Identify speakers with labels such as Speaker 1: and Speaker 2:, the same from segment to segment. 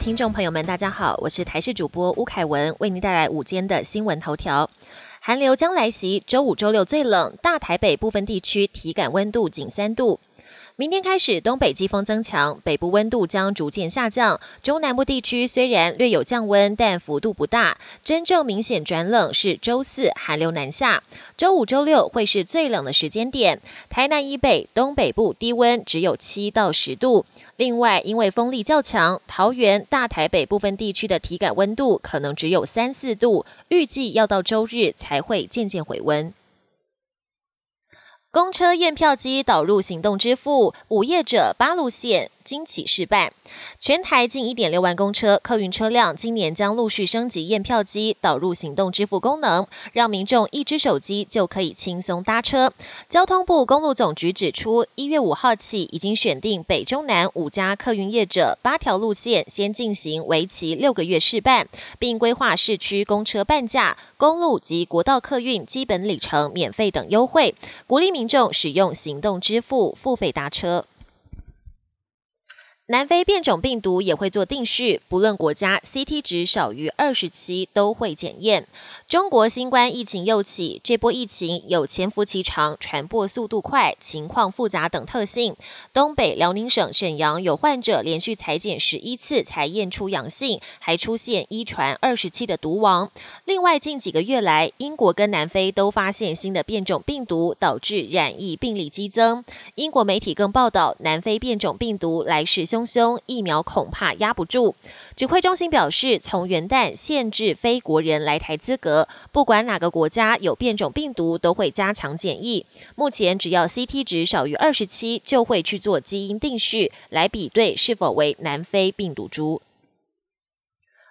Speaker 1: 听众朋友们，大家好，我是台视主播吴凯文，为您带来午间的新闻头条。寒流将来袭，周五、周六最冷，大台北部分地区体感温度仅三度。明天开始，东北季风增强，北部温度将逐渐下降。中南部地区虽然略有降温，但幅度不大。真正明显转冷是周四寒流南下，周五、周六会是最冷的时间点。台南以北、东北部低温只有七到十度。另外，因为风力较强，桃园、大台北部分地区的体感温度可能只有三四度，预计要到周日才会渐渐回温。公车验票机导入行动支付，午夜者八路线。惊启示办，全台近一点六万公车客运车辆今年将陆续升级验票机，导入行动支付功能，让民众一只手机就可以轻松搭车。交通部公路总局指出，一月五号起已经选定北中南五家客运业者八条路线，先进行为期六个月试办，并规划市区公车半价、公路及国道客运基本里程免费等优惠，鼓励民众使用行动支付付费搭车。南非变种病毒也会做定序，不论国家，CT 值少于二十七都会检验。中国新冠疫情又起，这波疫情有潜伏期长、传播速度快、情况复杂等特性。东北辽宁省沈阳有患者连续裁剪十一次才验出阳性，还出现一传二十七的毒王。另外，近几个月来，英国跟南非都发现新的变种病毒，导致染疫病例激增。英国媒体更报道，南非变种病毒来势汹。凶疫苗恐怕压不住。指挥中心表示，从元旦限制非国人来台资格，不管哪个国家有变种病毒，都会加强检疫。目前只要 CT 值少于二十七，就会去做基因定序，来比对是否为南非病毒株。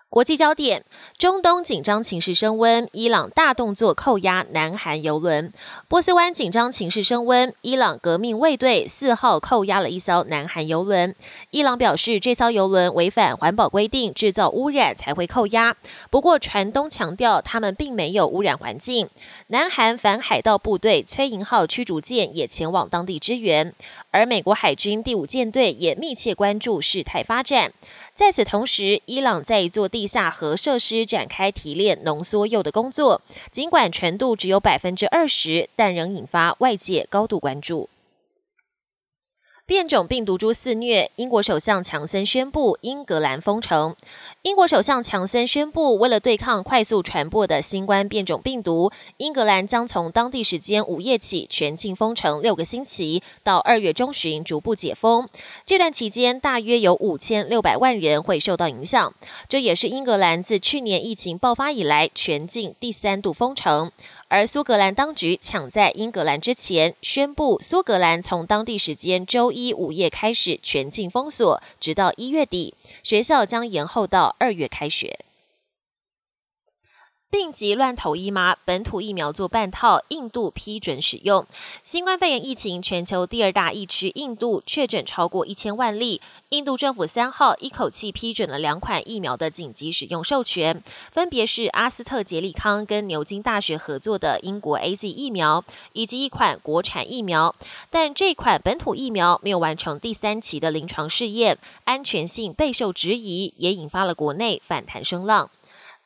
Speaker 1: 国际焦点：中东紧张情势升温，伊朗大动作扣押南韩油轮；波斯湾紧张情势升温，伊朗革命卫队四号扣押了一艘南韩油轮。伊朗表示，这艘油轮违反环保规定，制造污染才会扣押。不过，船东强调他们并没有污染环境。南韩反海盗部队崔银号驱逐舰也前往当地支援，而美国海军第五舰队也密切关注事态发展。在此同时，伊朗在一座地地下核设施展开提炼浓缩铀的工作，尽管纯度只有百分之二十，但仍引发外界高度关注。变种病毒株肆虐，英国首相强森宣布英格兰封城。英国首相强森宣布，为了对抗快速传播的新冠变种病毒，英格兰将从当地时间午夜起全境封城六个星期，到二月中旬逐步解封。这段期间，大约有五千六百万人会受到影响。这也是英格兰自去年疫情爆发以来全境第三度封城。而苏格兰当局抢在英格兰之前宣布，苏格兰从当地时间周一午夜开始全境封锁，直到一月底，学校将延后到二月开学。病急乱投医吗？本土疫苗做半套，印度批准使用。新冠肺炎疫情全球第二大疫区，印度确诊超过一千万例。印度政府三号一口气批准了两款疫苗的紧急使用授权，分别是阿斯特捷利康跟牛津大学合作的英国 A Z 疫苗，以及一款国产疫苗。但这款本土疫苗没有完成第三期的临床试验，安全性备受质疑，也引发了国内反弹声浪。